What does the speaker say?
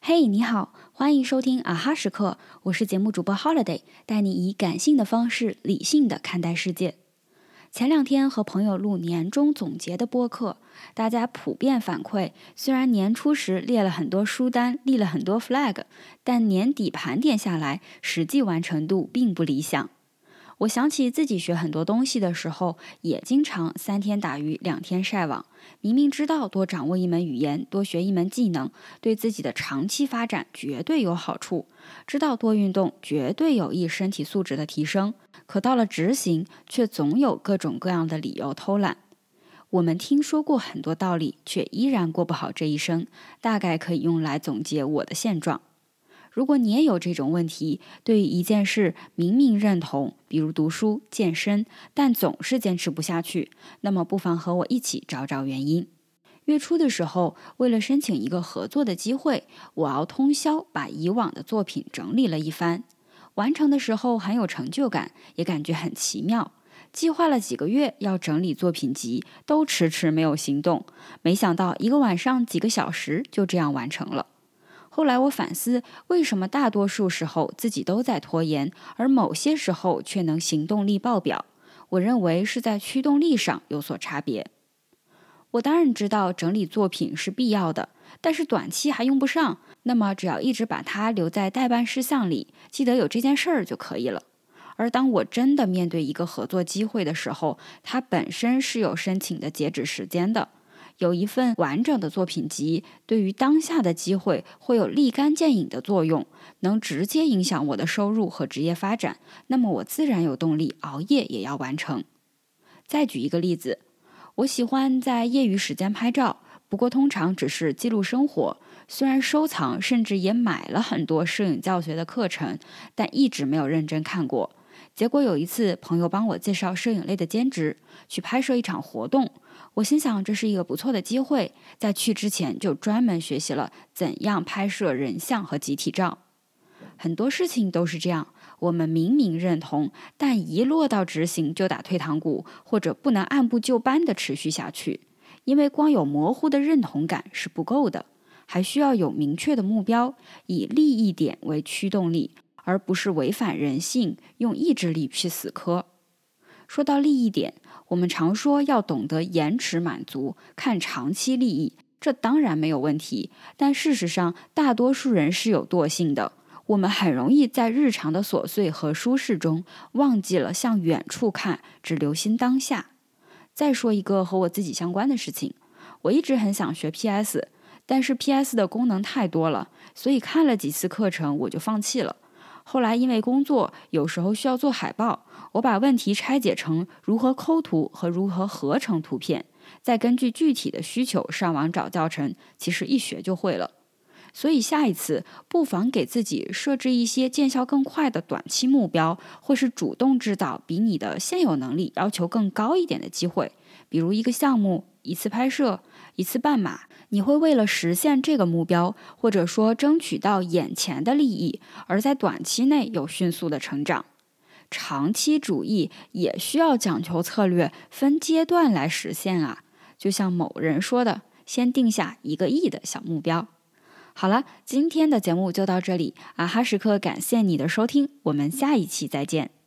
嘿，你好，欢迎收听啊哈时刻，我是节目主播 Holiday，带你以感性的方式理性的看待世界。前两天和朋友录年终总结的播客，大家普遍反馈，虽然年初时列了很多书单，立了很多 flag，但年底盘点下来，实际完成度并不理想。我想起自己学很多东西的时候，也经常三天打鱼两天晒网。明明知道多掌握一门语言、多学一门技能，对自己的长期发展绝对有好处；知道多运动绝对有益身体素质的提升，可到了执行，却总有各种各样的理由偷懒。我们听说过很多道理，却依然过不好这一生，大概可以用来总结我的现状。如果你也有这种问题，对于一件事明明认同，比如读书、健身，但总是坚持不下去，那么不妨和我一起找找原因。月初的时候，为了申请一个合作的机会，我熬通宵把以往的作品整理了一番。完成的时候很有成就感，也感觉很奇妙。计划了几个月要整理作品集，都迟迟没有行动。没想到一个晚上几个小时就这样完成了。后来我反思，为什么大多数时候自己都在拖延，而某些时候却能行动力爆表？我认为是在驱动力上有所差别。我当然知道整理作品是必要的，但是短期还用不上。那么只要一直把它留在待办事项里，记得有这件事儿就可以了。而当我真的面对一个合作机会的时候，它本身是有申请的截止时间的。有一份完整的作品集，对于当下的机会会有立竿见影的作用，能直接影响我的收入和职业发展。那么我自然有动力熬夜也要完成。再举一个例子，我喜欢在业余时间拍照，不过通常只是记录生活。虽然收藏，甚至也买了很多摄影教学的课程，但一直没有认真看过。结果有一次，朋友帮我介绍摄影类的兼职，去拍摄一场活动。我心想这是一个不错的机会，在去之前就专门学习了怎样拍摄人像和集体照。很多事情都是这样，我们明明认同，但一落到执行就打退堂鼓，或者不能按部就班的持续下去。因为光有模糊的认同感是不够的，还需要有明确的目标，以利益点为驱动力，而不是违反人性，用意志力去死磕。说到利益点。我们常说要懂得延迟满足，看长期利益，这当然没有问题。但事实上，大多数人是有惰性的，我们很容易在日常的琐碎和舒适中忘记了向远处看，只留心当下。再说一个和我自己相关的事情，我一直很想学 PS，但是 PS 的功能太多了，所以看了几次课程我就放弃了。后来因为工作，有时候需要做海报，我把问题拆解成如何抠图和如何合成图片，再根据具体的需求上网找教程，其实一学就会了。所以下一次不妨给自己设置一些见效更快的短期目标，或是主动制造比你的现有能力要求更高一点的机会，比如一个项目、一次拍摄、一次半马。你会为了实现这个目标，或者说争取到眼前的利益，而在短期内有迅速的成长。长期主义也需要讲求策略，分阶段来实现啊。就像某人说的：“先定下一个亿的小目标。”好了，今天的节目就到这里，啊哈时刻感谢你的收听，我们下一期再见。